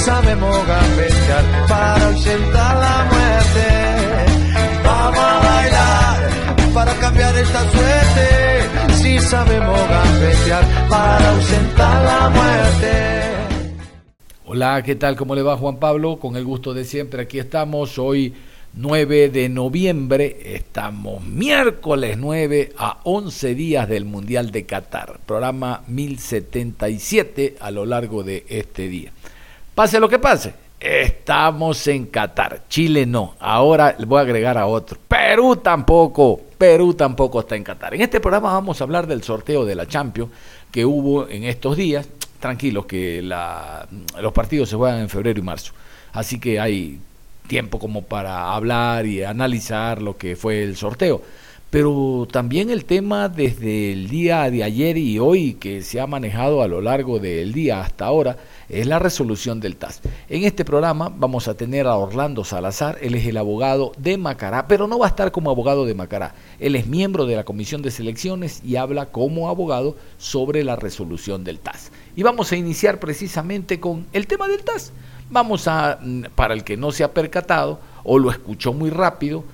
Sabemos gambetear para ausentar la muerte. Vamos a bailar para cambiar esta suerte. Si sabemos gambetear para ausentar la muerte. Hola, ¿qué tal? ¿Cómo le va Juan Pablo? Con el gusto de siempre, aquí estamos hoy. 9 de noviembre, estamos miércoles 9 a 11 días del Mundial de Qatar, programa 1077 a lo largo de este día. Pase lo que pase, estamos en Qatar. Chile no. Ahora voy a agregar a otro. Perú tampoco. Perú tampoco está en Qatar. En este programa vamos a hablar del sorteo de la Champions que hubo en estos días. Tranquilos que los partidos se juegan en febrero y marzo. Así que hay tiempo como para hablar y analizar lo que fue el sorteo. Pero también el tema desde el día de ayer y hoy que se ha manejado a lo largo del día hasta ahora es la resolución del TAS. En este programa vamos a tener a Orlando Salazar, él es el abogado de Macará, pero no va a estar como abogado de Macará, él es miembro de la Comisión de Selecciones y habla como abogado sobre la resolución del TAS. Y vamos a iniciar precisamente con el tema del TAS. Vamos a, mm, para el que no se ha percatado o lo escuchó muy rápido,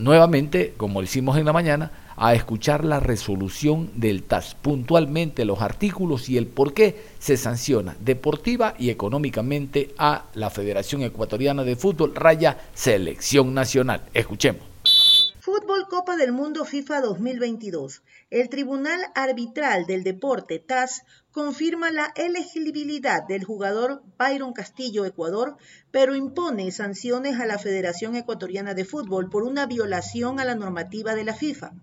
nuevamente, como hicimos en la mañana, a escuchar la resolución del TAS, puntualmente los artículos y el por qué se sanciona deportiva y económicamente a la Federación Ecuatoriana de Fútbol, raya Selección Nacional. Escuchemos. Fútbol Copa del Mundo FIFA 2022. El Tribunal Arbitral del Deporte TAS confirma la elegibilidad del jugador Byron Castillo Ecuador, pero impone sanciones a la Federación Ecuatoriana de Fútbol por una violación a la normativa de la FIFA.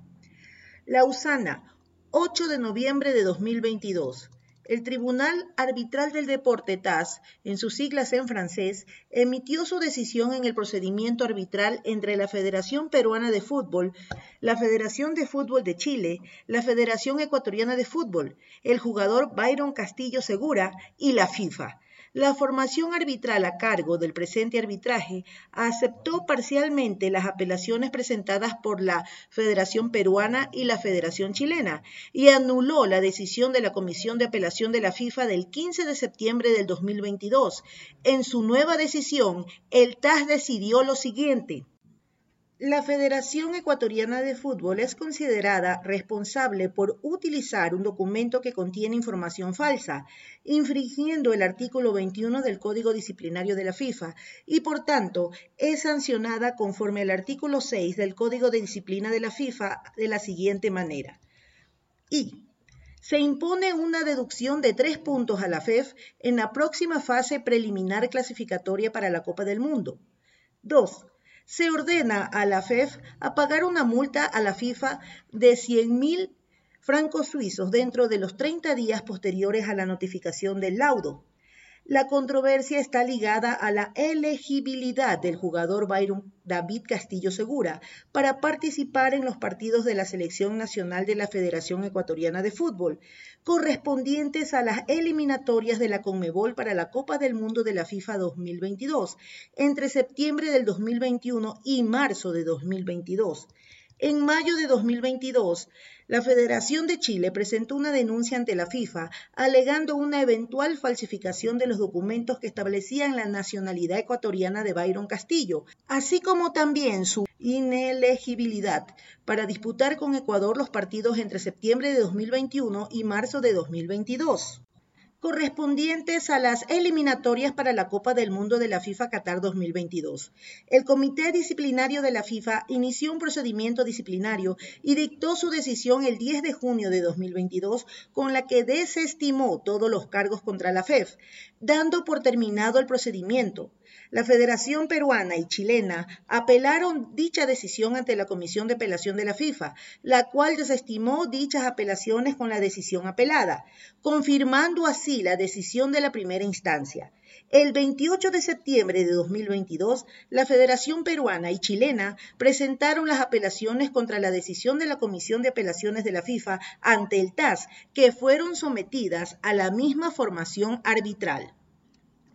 Lausana, 8 de noviembre de 2022. El Tribunal Arbitral del Deporte TAS, en sus siglas en francés, emitió su decisión en el procedimiento arbitral entre la Federación Peruana de Fútbol, la Federación de Fútbol de Chile, la Federación Ecuatoriana de Fútbol, el jugador Byron Castillo Segura y la FIFA la formación arbitral a cargo del presente arbitraje aceptó parcialmente las apelaciones presentadas por la Federación Peruana y la Federación Chilena y anuló la decisión de la Comisión de Apelación de la FIFA del 15 de septiembre del 2022. En su nueva decisión, el TAS decidió lo siguiente. La Federación Ecuatoriana de Fútbol es considerada responsable por utilizar un documento que contiene información falsa, infringiendo el artículo 21 del Código Disciplinario de la FIFA, y por tanto es sancionada conforme al artículo 6 del Código de Disciplina de la FIFA de la siguiente manera. Y se impone una deducción de tres puntos a la FEF en la próxima fase preliminar clasificatoria para la Copa del Mundo. 2 se ordena a la FEF a pagar una multa a la FIFA de 100.000 francos suizos dentro de los 30 días posteriores a la notificación del laudo. La controversia está ligada a la elegibilidad del jugador Byron David Castillo Segura para participar en los partidos de la Selección Nacional de la Federación Ecuatoriana de Fútbol, correspondientes a las eliminatorias de la Conmebol para la Copa del Mundo de la FIFA 2022, entre septiembre del 2021 y marzo de 2022. En mayo de 2022, la Federación de Chile presentó una denuncia ante la FIFA alegando una eventual falsificación de los documentos que establecían la nacionalidad ecuatoriana de Byron Castillo, así como también su inelegibilidad para disputar con Ecuador los partidos entre septiembre de 2021 y marzo de 2022 correspondientes a las eliminatorias para la Copa del Mundo de la FIFA Qatar 2022. El Comité Disciplinario de la FIFA inició un procedimiento disciplinario y dictó su decisión el 10 de junio de 2022 con la que desestimó todos los cargos contra la FEF, dando por terminado el procedimiento. La Federación Peruana y Chilena apelaron dicha decisión ante la Comisión de Apelación de la FIFA, la cual desestimó dichas apelaciones con la decisión apelada, confirmando así la decisión de la primera instancia. El 28 de septiembre de 2022, la Federación Peruana y Chilena presentaron las apelaciones contra la decisión de la Comisión de Apelaciones de la FIFA ante el TAS, que fueron sometidas a la misma formación arbitral.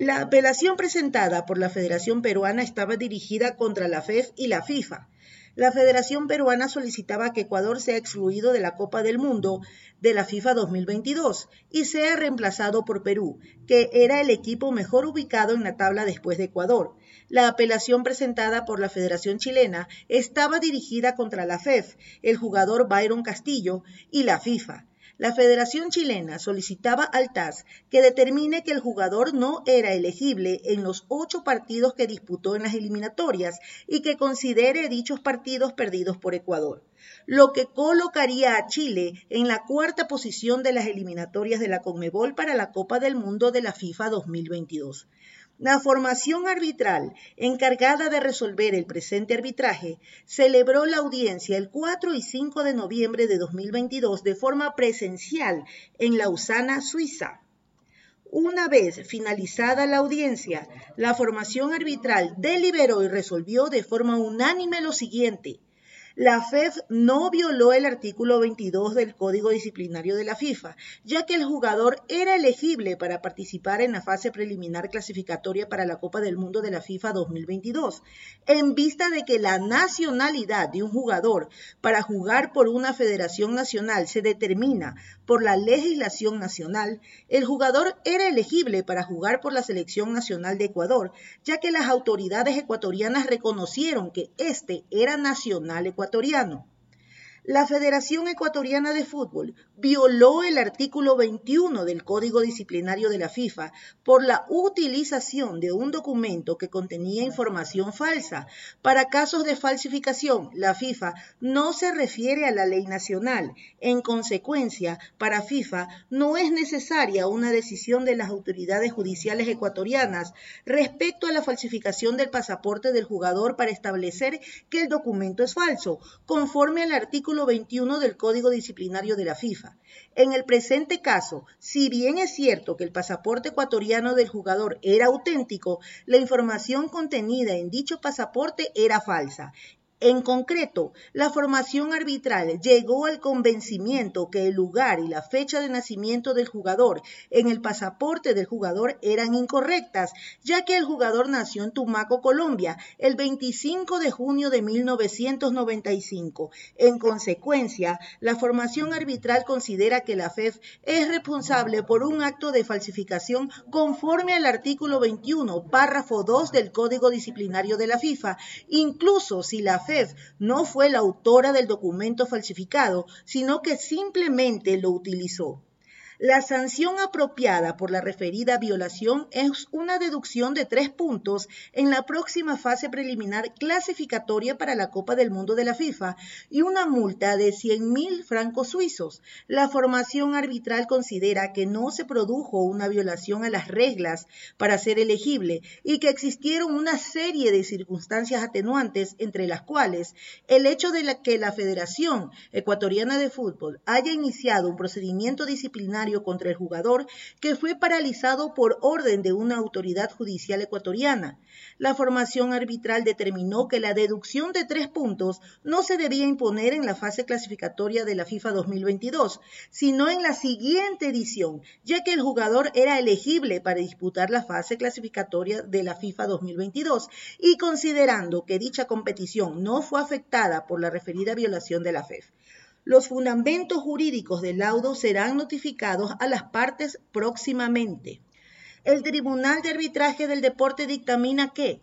La apelación presentada por la Federación Peruana estaba dirigida contra la FEF y la FIFA. La Federación Peruana solicitaba que Ecuador sea excluido de la Copa del Mundo de la FIFA 2022 y sea reemplazado por Perú, que era el equipo mejor ubicado en la tabla después de Ecuador. La apelación presentada por la Federación Chilena estaba dirigida contra la FEF, el jugador Byron Castillo y la FIFA la Federación Chilena solicitaba al TAS que determine que el jugador no era elegible en los ocho partidos que disputó en las eliminatorias y que considere dichos partidos perdidos por Ecuador, lo que colocaría a Chile en la cuarta posición de las eliminatorias de la CONMEBOL para la Copa del Mundo de la FIFA 2022. La formación arbitral encargada de resolver el presente arbitraje celebró la audiencia el 4 y 5 de noviembre de 2022 de forma presencial en Lausana, Suiza. Una vez finalizada la audiencia, la formación arbitral deliberó y resolvió de forma unánime lo siguiente. La FEF no violó el artículo 22 del Código Disciplinario de la FIFA, ya que el jugador era elegible para participar en la fase preliminar clasificatoria para la Copa del Mundo de la FIFA 2022, en vista de que la nacionalidad de un jugador para jugar por una federación nacional se determina por la legislación nacional, el jugador era elegible para jugar por la Selección Nacional de Ecuador, ya que las autoridades ecuatorianas reconocieron que este era nacional ecuatoriano ecuatoriano la Federación Ecuatoriana de Fútbol violó el artículo 21 del Código Disciplinario de la FIFA por la utilización de un documento que contenía información falsa. Para casos de falsificación, la FIFA no se refiere a la ley nacional. En consecuencia, para FIFA no es necesaria una decisión de las autoridades judiciales ecuatorianas respecto a la falsificación del pasaporte del jugador para establecer que el documento es falso, conforme al artículo 21 del Código Disciplinario de la FIFA. En el presente caso, si bien es cierto que el pasaporte ecuatoriano del jugador era auténtico, la información contenida en dicho pasaporte era falsa en concreto, la formación arbitral llegó al convencimiento que el lugar y la fecha de nacimiento del jugador en el pasaporte del jugador eran incorrectas, ya que el jugador nació en Tumaco, Colombia, el 25 de junio de 1995. En consecuencia, la formación arbitral considera que la FEF es responsable por un acto de falsificación conforme al artículo 21, párrafo 2 del Código Disciplinario de la FIFA, incluso si la no fue la autora del documento falsificado, sino que simplemente lo utilizó. La sanción apropiada por la referida violación es una deducción de tres puntos en la próxima fase preliminar clasificatoria para la Copa del Mundo de la FIFA y una multa de 100 mil francos suizos. La formación arbitral considera que no se produjo una violación a las reglas para ser elegible y que existieron una serie de circunstancias atenuantes, entre las cuales el hecho de que la Federación Ecuatoriana de Fútbol haya iniciado un procedimiento disciplinario contra el jugador que fue paralizado por orden de una autoridad judicial ecuatoriana. La formación arbitral determinó que la deducción de tres puntos no se debía imponer en la fase clasificatoria de la FIFA 2022, sino en la siguiente edición, ya que el jugador era elegible para disputar la fase clasificatoria de la FIFA 2022 y considerando que dicha competición no fue afectada por la referida violación de la FEF. Los fundamentos jurídicos del laudo serán notificados a las partes próximamente. El Tribunal de Arbitraje del Deporte dictamina que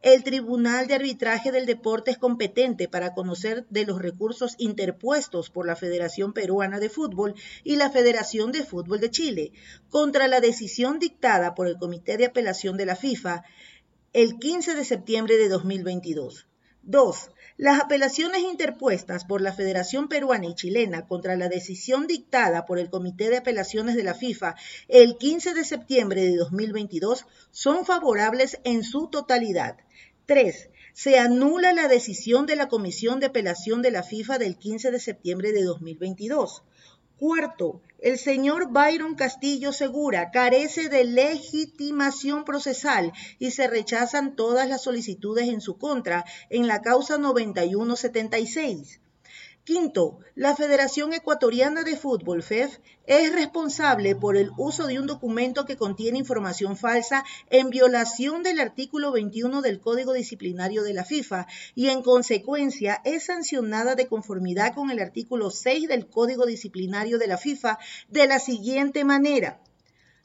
el Tribunal de Arbitraje del Deporte es competente para conocer de los recursos interpuestos por la Federación Peruana de Fútbol y la Federación de Fútbol de Chile contra la decisión dictada por el Comité de Apelación de la FIFA el 15 de septiembre de 2022 2. Las apelaciones interpuestas por la Federación Peruana y Chilena contra la decisión dictada por el Comité de Apelaciones de la FIFA el 15 de septiembre de 2022 son favorables en su totalidad. 3. Se anula la decisión de la Comisión de Apelación de la FIFA del 15 de septiembre de 2022. Cuarto, el señor Byron Castillo Segura carece de legitimación procesal y se rechazan todas las solicitudes en su contra en la causa 9176. Quinto, la Federación Ecuatoriana de Fútbol, FEF, es responsable por el uso de un documento que contiene información falsa en violación del artículo 21 del Código Disciplinario de la FIFA y en consecuencia es sancionada de conformidad con el artículo 6 del Código Disciplinario de la FIFA de la siguiente manera.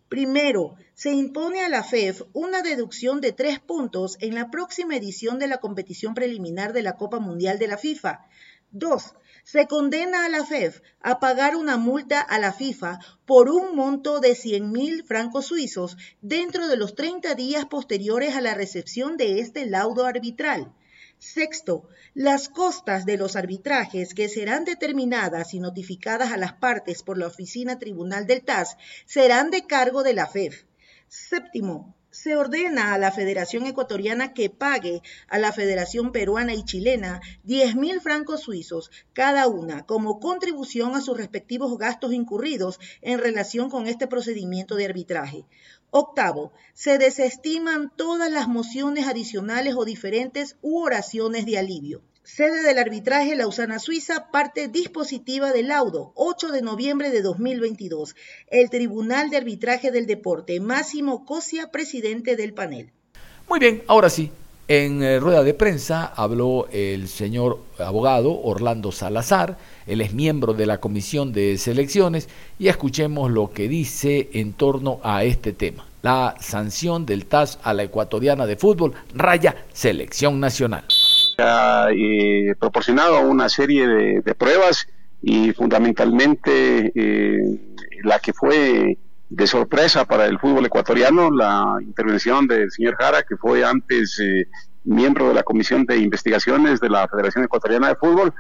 Primero, se impone a la FEF una deducción de tres puntos en la próxima edición de la competición preliminar de la Copa Mundial de la FIFA. Dos, se condena a la FEF a pagar una multa a la FIFA por un monto de 100 mil francos suizos dentro de los 30 días posteriores a la recepción de este laudo arbitral. Sexto, las costas de los arbitrajes que serán determinadas y notificadas a las partes por la Oficina Tribunal del TAS serán de cargo de la FEF. Séptimo, se ordena a la Federación Ecuatoriana que pague a la Federación Peruana y Chilena 10 mil francos suizos cada una como contribución a sus respectivos gastos incurridos en relación con este procedimiento de arbitraje. Octavo, se desestiman todas las mociones adicionales o diferentes u oraciones de alivio. Sede del arbitraje Lausana Suiza, parte dispositiva del laudo, 8 de noviembre de 2022. El Tribunal de Arbitraje del Deporte, Máximo Cosia, presidente del panel. Muy bien, ahora sí. En eh, rueda de prensa habló el señor abogado Orlando Salazar, él es miembro de la Comisión de Selecciones y escuchemos lo que dice en torno a este tema. La sanción del TAS a la ecuatoriana de fútbol raya selección nacional ha eh, proporcionado una serie de, pruebas y fundamentalmente eh, la que fue de sorpresa para el fútbol ecuatoriano, la intervención del señor Jara, que fue antes eh, miembro de la Comisión de Investigaciones de la Federación Ecuatoriana de Fútbol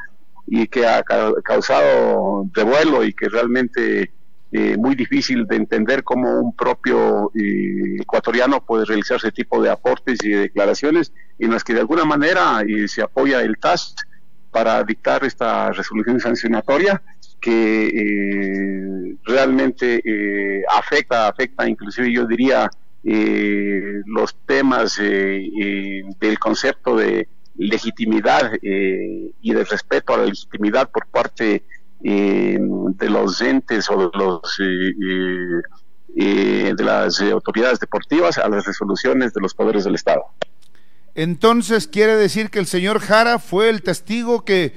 y que ha causado revuelo y que realmente eh, muy difícil de entender cómo un propio eh, ecuatoriano puede realizar ese tipo de aportes y declaraciones en las que de alguna manera eh, se apoya el TAS para dictar esta resolución sancionatoria que realmente afecta, afecta inclusive yo diría los temas del concepto de legitimidad y de respeto a la legitimidad por parte de los entes o de los de las autoridades deportivas a las resoluciones de los poderes del Estado. Entonces quiere decir que el señor Jara fue el testigo que,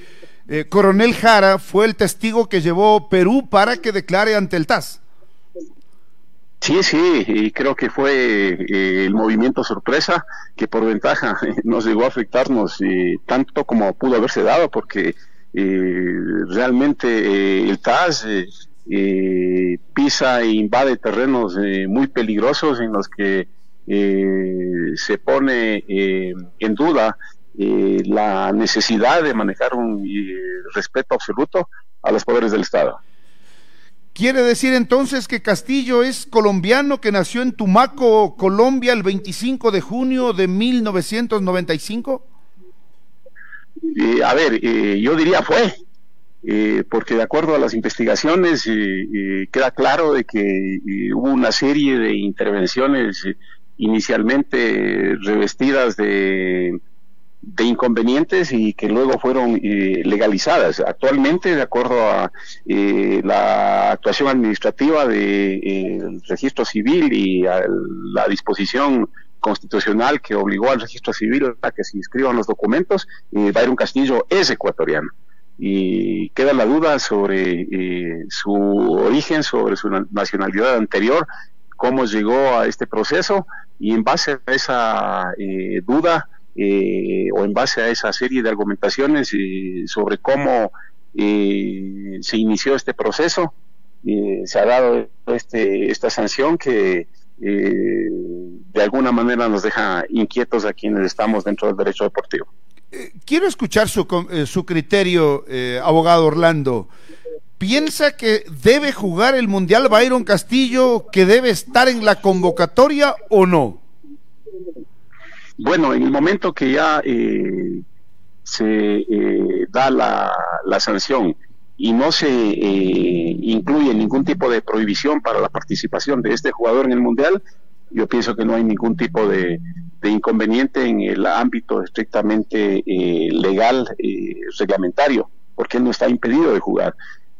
eh, Coronel Jara fue el testigo que llevó Perú para que declare ante el TAS. Sí, sí, y creo que fue eh, el movimiento sorpresa que por ventaja nos llegó a afectarnos eh, tanto como pudo haberse dado, porque realmente eh, el TAS eh, eh, pisa e invade terrenos muy peligrosos en los que se pone en duda la necesidad de manejar un respeto absoluto a los poderes del Estado. ¿Quiere decir entonces que Castillo es colombiano que nació en Tumaco, Colombia, el 25 de junio de 1995? Eh, a ver, eh, yo diría fue, eh, porque de acuerdo a las investigaciones queda claro de que hubo una serie de intervenciones inicialmente revestidas de, de inconvenientes y que luego fueron legalizadas. Actualmente, de acuerdo a la actuación administrativa del registro civil y a la disposición constitucional que obligó al registro civil a que se inscriban los documentos, eh, Castillo es ecuatoriano. Y queda la duda sobre eh, su origen, sobre su nacionalidad anterior, cómo llegó a este proceso y en base a esa eh, duda eh, o en base a esa serie de argumentaciones sobre cómo se inició este proceso, se ha dado este, esta sanción que de alguna manera nos deja inquietos a quienes estamos dentro del derecho deportivo. Eh, quiero escuchar su, eh, su criterio, eh, abogado Orlando. ¿Piensa que debe jugar el Mundial Byron Castillo, que debe estar en la convocatoria o no? Bueno, en el momento que ya eh, se eh, da la, la, sanción y no se eh, incluye ningún tipo de prohibición para la participación de este jugador en el Mundial, yo pienso que no hay ningún tipo de, inconveniente en el ámbito estrictamente legal, reglamentario, porque él no está impedido de jugar.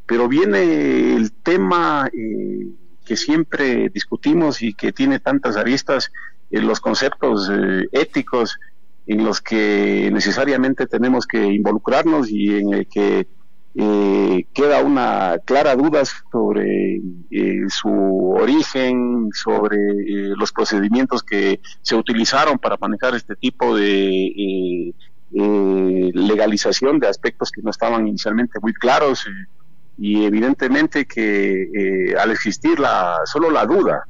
Pero viene el tema eh, que siempre discutimos y que tiene tantas aristas en los conceptos eh, éticos en los que necesariamente tenemos que involucrarnos y en el que eh, queda una clara duda sobre su origen, sobre los procedimientos que se utilizaron para manejar este tipo de legalización de aspectos que no estaban inicialmente muy claros y evidentemente que eh, al existir la, solo la duda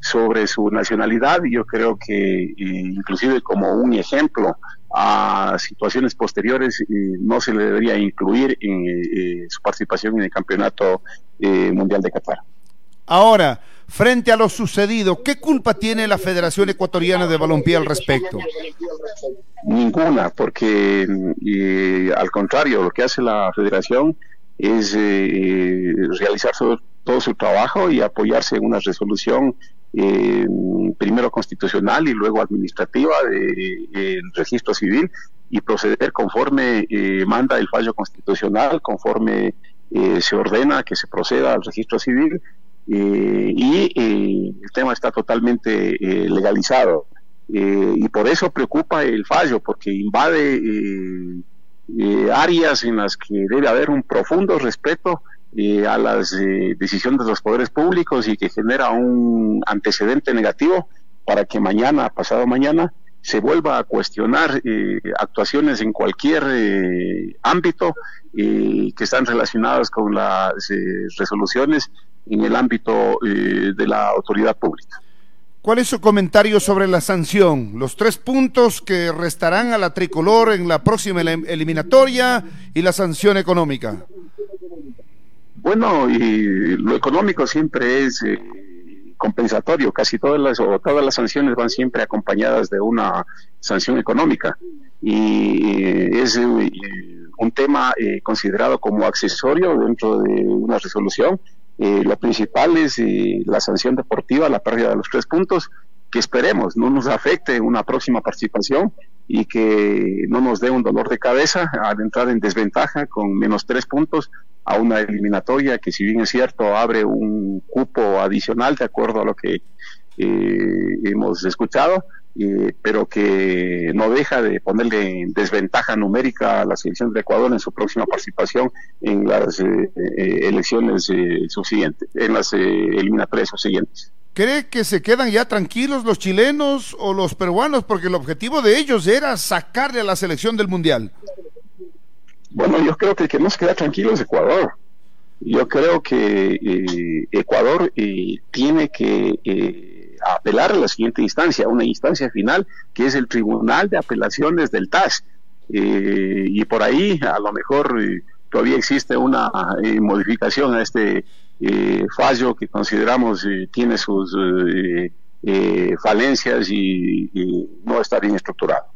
sobre su nacionalidad, yo creo que eh, inclusive como un ejemplo a situaciones posteriores eh, no se le debería incluir en su participación en el Campeonato Mundial de Qatar. Ahora, frente a lo sucedido, ¿qué culpa tiene la Federación Ecuatoriana de Balompié al respecto? Ninguna, porque al contrario, lo que hace la Federación es eh, realizar todo su trabajo y apoyarse en una resolución eh, primero constitucional y luego administrativa del registro civil y proceder conforme eh, manda el fallo constitucional, conforme se ordena que se proceda al registro civil y el tema está totalmente legalizado. y por eso preocupa el fallo, porque invade eh, áreas en las que debe haber un profundo respeto eh, a las eh, decisiones de los poderes públicos y que genera un antecedente negativo para que mañana, pasado mañana, se vuelva a cuestionar actuaciones en cualquier ámbito que están relacionadas con las resoluciones en el ámbito de la autoridad pública. ¿Cuál es su comentario sobre la sanción? Los tres puntos que restarán a la tricolor en la próxima eliminatoria y la sanción económica. Bueno, y lo económico siempre es eh, compensatorio. Casi todas las o todas las sanciones van siempre acompañadas de una sanción económica. Y eh, es eh, un tema considerado como accesorio dentro de una resolución. Eh, lo principal es eh, la sanción deportiva, la pérdida de los tres puntos, que esperemos no nos afecte una próxima participación y que no nos dé un dolor de cabeza al entrar en desventaja con menos tres puntos a una eliminatoria que si bien es cierto abre un cupo adicional de acuerdo a lo que eh, hemos escuchado, eh, pero que no deja de ponerle en desventaja numérica a la selección de Ecuador en su próxima participación en las eh, elecciones subsiguientes, en las eliminatorias subsiguientes. ¿Cree que se quedan ya tranquilos los chilenos o los peruanos? Porque el objetivo de ellos era sacarle a la selección del Mundial. Bueno, yo creo que el que no se queda tranquilo es Ecuador. Yo creo que Ecuador tiene que apelar a la siguiente instancia, una instancia final que es el Tribunal de Apelaciones del TAS. Eh, y por ahí a lo mejor eh, todavía existe una eh, modificación a este fallo que consideramos tiene sus falencias y, y no está bien estructurado.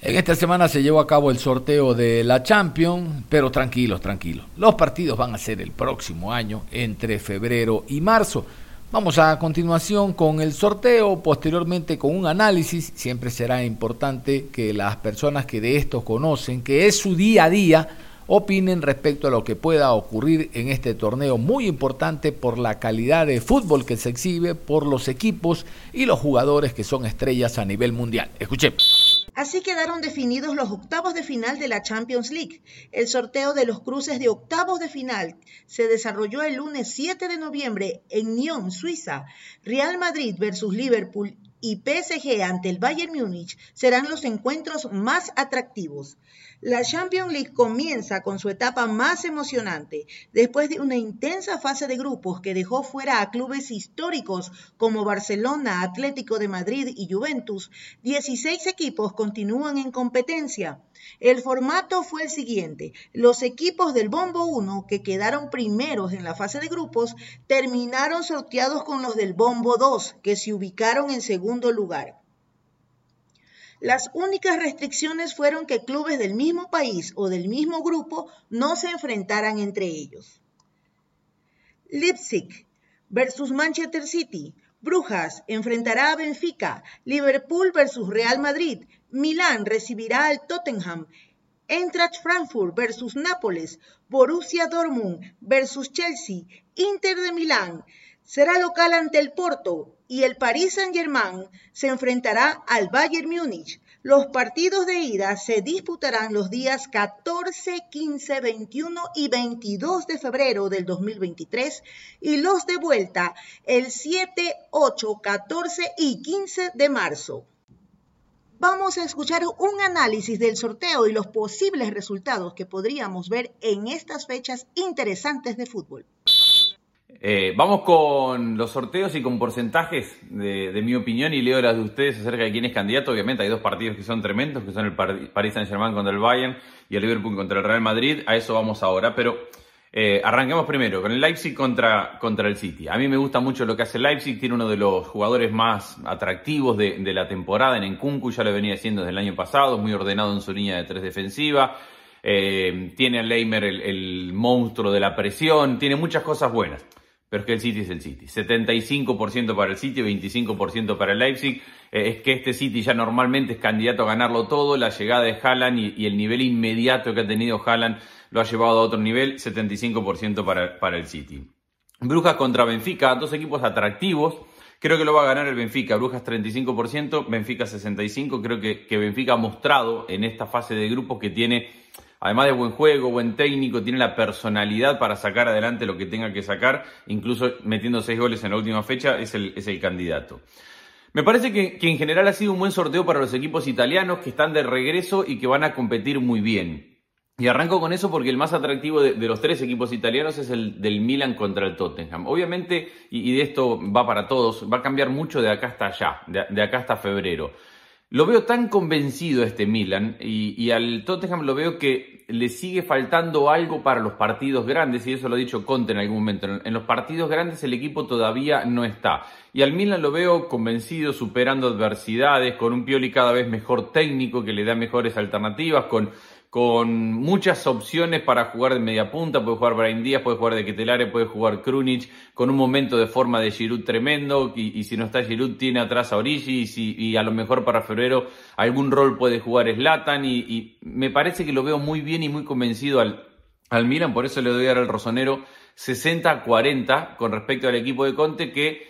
En esta semana se llevó a cabo el sorteo de la Champions, pero tranquilos, tranquilos. Los partidos van a ser el próximo año, entre febrero y marzo. Vamos a continuación con el sorteo, posteriormente con un análisis. Siempre será importante que las personas que de esto conocen, que es su día a día, opinen respecto a lo que pueda ocurrir en este torneo muy importante por la calidad de fútbol que se exhibe, por los equipos y los jugadores que son estrellas a nivel mundial. Escuchemos. Así quedaron definidos los octavos de final de la Champions League. El sorteo de los cruces de octavos de final se desarrolló el lunes 7 de noviembre en Nyon, Suiza. Real Madrid versus Liverpool y PSG ante el Bayern Múnich serán los encuentros más atractivos. La Champions League comienza con su etapa más emocionante, después de una intensa fase de grupos que dejó fuera a clubes históricos como Barcelona, Atlético de Madrid y Juventus. 16 equipos continúan en competencia. El formato fue el siguiente. Los equipos del Bombo 1, que quedaron primeros en la fase de grupos, terminaron sorteados con los del Bombo 2, que se ubicaron en segundo lugar. Las únicas restricciones fueron que clubes del mismo país o del mismo grupo no se enfrentaran entre ellos. Leipzig versus Manchester City. Brujas enfrentará a Benfica. Liverpool versus Real Madrid. Milán recibirá al Tottenham. Eintracht Frankfurt versus Nápoles. Borussia Dortmund versus Chelsea. Inter de Milán será local ante el Porto y el Paris Saint-Germain se enfrentará al Bayern Múnich. Los partidos de ida se disputarán los días 14, 15, 21 y 22 de febrero del 2023 y los de vuelta el 7, 8, 14 y 15 de marzo. Vamos a escuchar un análisis del sorteo y los posibles resultados que podríamos ver en estas fechas interesantes de fútbol. Eh, vamos con los sorteos y con porcentajes de, mi opinión y leo las de ustedes acerca de quién es candidato. Obviamente hay dos partidos que son tremendos, que son el Paris Saint-Germain contra el Bayern y el Liverpool contra el Real Madrid. A eso vamos ahora, pero eh, arranquemos primero con el Leipzig contra, contra el City. A mí me gusta mucho lo que hace Leipzig, tiene uno de los jugadores más atractivos de, la temporada en Nkunku, ya lo venía haciendo desde el año pasado, muy ordenado en su línea de tres defensiva. Eh, tiene a Leimer el, monstruo de la presión, tiene muchas cosas buenas pero es que el City es el City. 75% para el City, 25% para el Leipzig. Eh, es que este City ya normalmente es candidato a ganarlo todo. La llegada de Haaland y, el nivel inmediato que ha tenido Haaland lo ha llevado a otro nivel, 75% para, para el City. Brujas contra Benfica, dos equipos atractivos. Creo que lo va a ganar el Benfica. Brujas 35%, Benfica 65%. Creo que Benfica ha mostrado en esta fase de grupos que tiene además de buen juego, buen técnico, tiene la personalidad para sacar adelante lo que tenga que sacar, incluso metiendo seis goles en la última fecha, es el, es el candidato. Me parece que, en general ha sido un buen sorteo para los equipos italianos que están de regreso y que van a competir muy bien. Y arranco con eso porque el más atractivo de, los tres equipos italianos es el del Milan contra el Tottenham. Obviamente, y, de esto va para todos, va a cambiar mucho de acá hasta allá, de acá hasta febrero. Lo veo tan convencido este Milan y, al Tottenham lo veo que le sigue faltando algo para los partidos grandes y eso lo ha dicho Conte en algún momento. En los partidos grandes el equipo todavía no está. Y al Milan lo veo convencido, superando adversidades, con un Pioli cada vez mejor técnico que le da mejores alternativas, con con muchas opciones para jugar de media punta, puede jugar Brian Díaz, puede jugar de Ketelare, puede jugar Krunic, con un momento de forma de Giroud tremendo, y, si no está Giroud tiene atrás a Origi, y, a lo mejor para febrero algún rol puede jugar Slatan, y, me parece que lo veo muy bien y muy convencido al, al Milan, por eso le doy ahora al Rosonero 60-40 con respecto al equipo de Conte que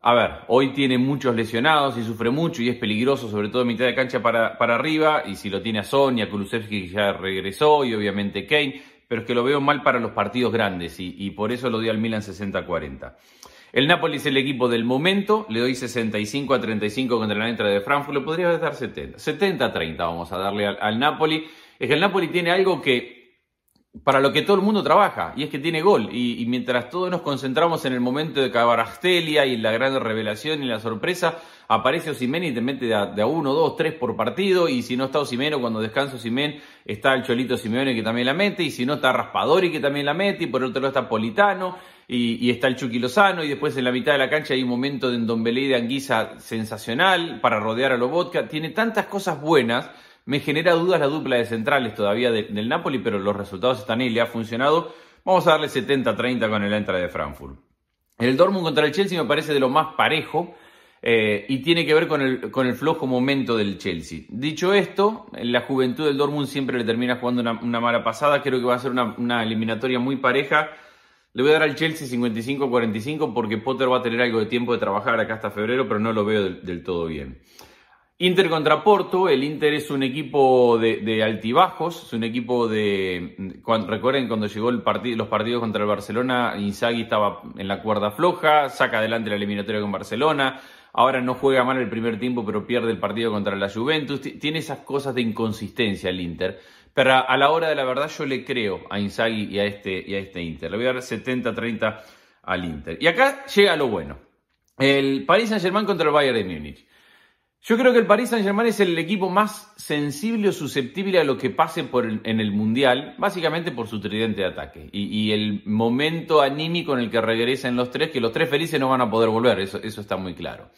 a ver, hoy tiene muchos lesionados y sufre mucho y es peligroso, sobre todo mitad de cancha para, para arriba. Y si lo tiene a Sonia, Kulusevski que ya regresó y obviamente Kane, pero es que lo veo mal para los partidos grandes y, por eso lo doy al Milan 60-40. El Napoli es el equipo del momento, le doy 65 a 35 contra la entrada de Frankfurt, le podría dar 70. 70 a 30 vamos a darle al, al Napoli. Es que el Napoli tiene algo que para lo que todo el mundo trabaja, y es que tiene gol. Y, mientras todos nos concentramos en el momento de Cabarastelia y la gran revelación y la sorpresa, aparece Osimen y te mete de a, uno, dos, tres por partido. Y si no está Osimeno, cuando descansa Osimen, está el Cholito Simeone que también la mete. Y si no está Raspadori que también la mete. Y por otro lado está Politano. Y, está el Chucky Lozano. Y después en la mitad de la cancha hay un momento de Belé de Anguisa sensacional para rodear a Lobotka. Tiene tantas cosas buenas me genera dudas la dupla de centrales todavía del Napoli, pero los resultados están ahí, le ha funcionado. Vamos a darle 70-30 con el entrada de Frankfurt. El Dortmund contra el Chelsea me parece de lo más parejo eh, y tiene que ver con el, con el flojo momento del Chelsea. Dicho esto, la juventud del Dortmund siempre le termina jugando una, mala pasada. Creo que va a ser una, eliminatoria muy pareja. Le voy a dar al Chelsea 55-45 porque Potter va a tener algo de tiempo de trabajar acá hasta febrero, pero no lo veo del todo bien. Inter contra Porto, el Inter es un equipo de, altibajos, es un equipo de... recuerden cuando llegó el partido, los partidos contra el Barcelona, Inzaghi estaba en la cuerda floja, saca adelante la eliminatoria con Barcelona, ahora no juega mal el primer tiempo, pero pierde el partido contra la Juventus. Tiene esas cosas de inconsistencia el Inter. Pero a la hora de la verdad yo le creo a Inzaghi y a este, y a este Inter. Le voy a dar 70-30 al Inter. Y acá llega lo bueno. El Paris Saint-Germain contra el Bayern de Múnich. Yo creo que el Paris Saint-Germain es el equipo más sensible o susceptible a lo que pase por en el Mundial, básicamente por su tridente de ataque y, el momento anímico en el que regresen los tres, que los tres felices no van a poder volver, eso, está muy claro.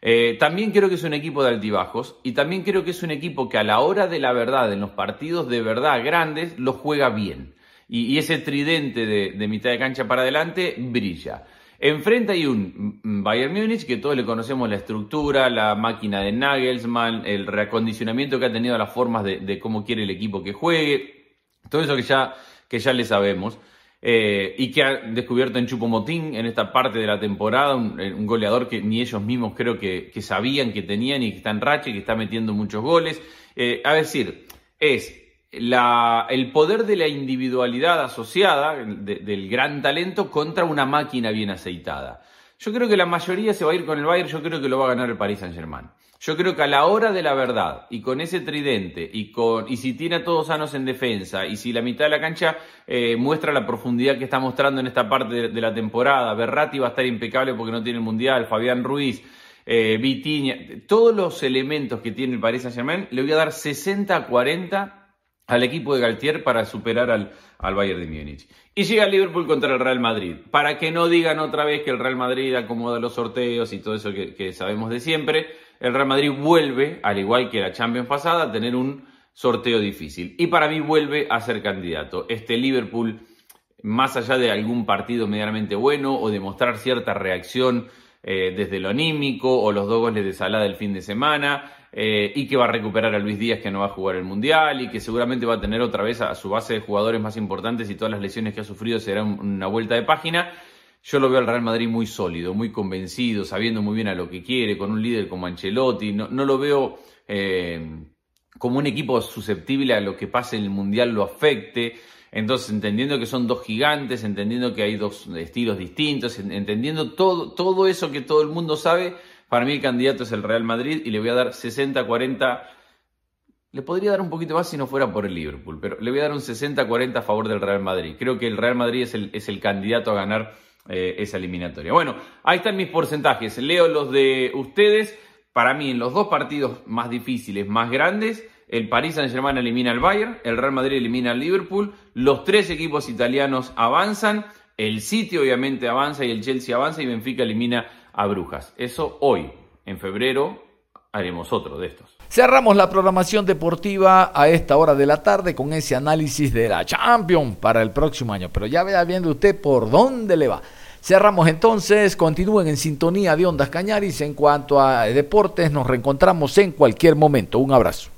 Eh, también creo que es un equipo de altibajos y también creo que es un equipo que a la hora de la verdad, en los partidos de verdad grandes, lo juega bien. Y, ese tridente de mitad de cancha para adelante brilla. Enfrente hay un Bayern Múnich que todos le conocemos la estructura, la máquina de Nagelsmann, el reacondicionamiento que ha tenido las formas de, cómo quiere el equipo que juegue, todo eso que ya, que ya le sabemos. Eh, y que ha descubierto en Chupomotín en esta parte de la temporada, un, goleador que ni ellos mismos creo que, sabían que tenían y que está en racha y que está metiendo muchos goles. Eh, a decir, es el poder de la individualidad asociada, del gran talento, contra una máquina bien aceitada. Yo creo que la mayoría se va a ir con el Bayern, yo creo que lo va a ganar el Paris Saint-Germain. Yo creo que a la hora de la verdad, y con ese tridente, y, con, y si tiene a todos sanos en defensa, y si la mitad de la cancha eh, muestra la profundidad que está mostrando en esta parte de, la temporada, Berratti va a estar impecable porque no tiene el Mundial, Fabián Ruiz, eh, Vitiña, todos los elementos que tiene el Paris Saint-Germain, le voy a dar 60-40 al equipo de Galtier para superar al, al Bayern de Múnich. Y llega Liverpool contra el Real Madrid. Para que no digan otra vez que el Real Madrid acomoda los sorteos y todo eso que, sabemos de siempre, el Real Madrid vuelve, al igual que la Champions pasada, a tener un sorteo difícil. Y para mí vuelve a ser candidato. Este Liverpool, más allá de algún partido medianamente bueno o de mostrar cierta reacción eh, desde lo anímico o los dos goles de Salah del fin de semana, eh, y que va a recuperar a Luis Díaz que no va a jugar el Mundial y que seguramente va a tener otra vez a, su base de jugadores más importantes y todas las lesiones que ha sufrido serán una vuelta de página. Yo lo veo al Real Madrid muy sólido, muy convencido, sabiendo muy bien a lo que quiere, con un líder como Ancelotti. No, lo veo eh, como un equipo susceptible a lo que pase en el Mundial lo afecte. Entonces, entendiendo que son dos gigantes, entendiendo que hay dos estilos distintos, entendiendo todo, todo eso que todo el mundo sabe, para mí el candidato es el Real Madrid y le voy a dar 60-40. Le podría dar un poquito más si no fuera por el Liverpool, pero le voy a dar un 60-40 a favor del Real Madrid. Creo que el Real Madrid es el, es el candidato a ganar eh, esa eliminatoria. Bueno, ahí están mis porcentajes. Leo los de ustedes. Para mí, en los dos partidos más difíciles, más grandes, el Paris Saint-Germain elimina al Bayern, el Real Madrid elimina al Liverpool, los tres equipos italianos avanzan, el City obviamente avanza y el Chelsea avanza y Benfica elimina a Brujas. Eso hoy, en febrero, haremos otro de estos. Cerramos la programación deportiva a esta hora de la tarde con ese análisis de la Champions para el próximo año. Pero ya vea viendo usted por dónde le va. Cerramos entonces, continúen en sintonía de Ondas Cañaris. En cuanto a deportes, nos reencontramos en cualquier momento. Un abrazo.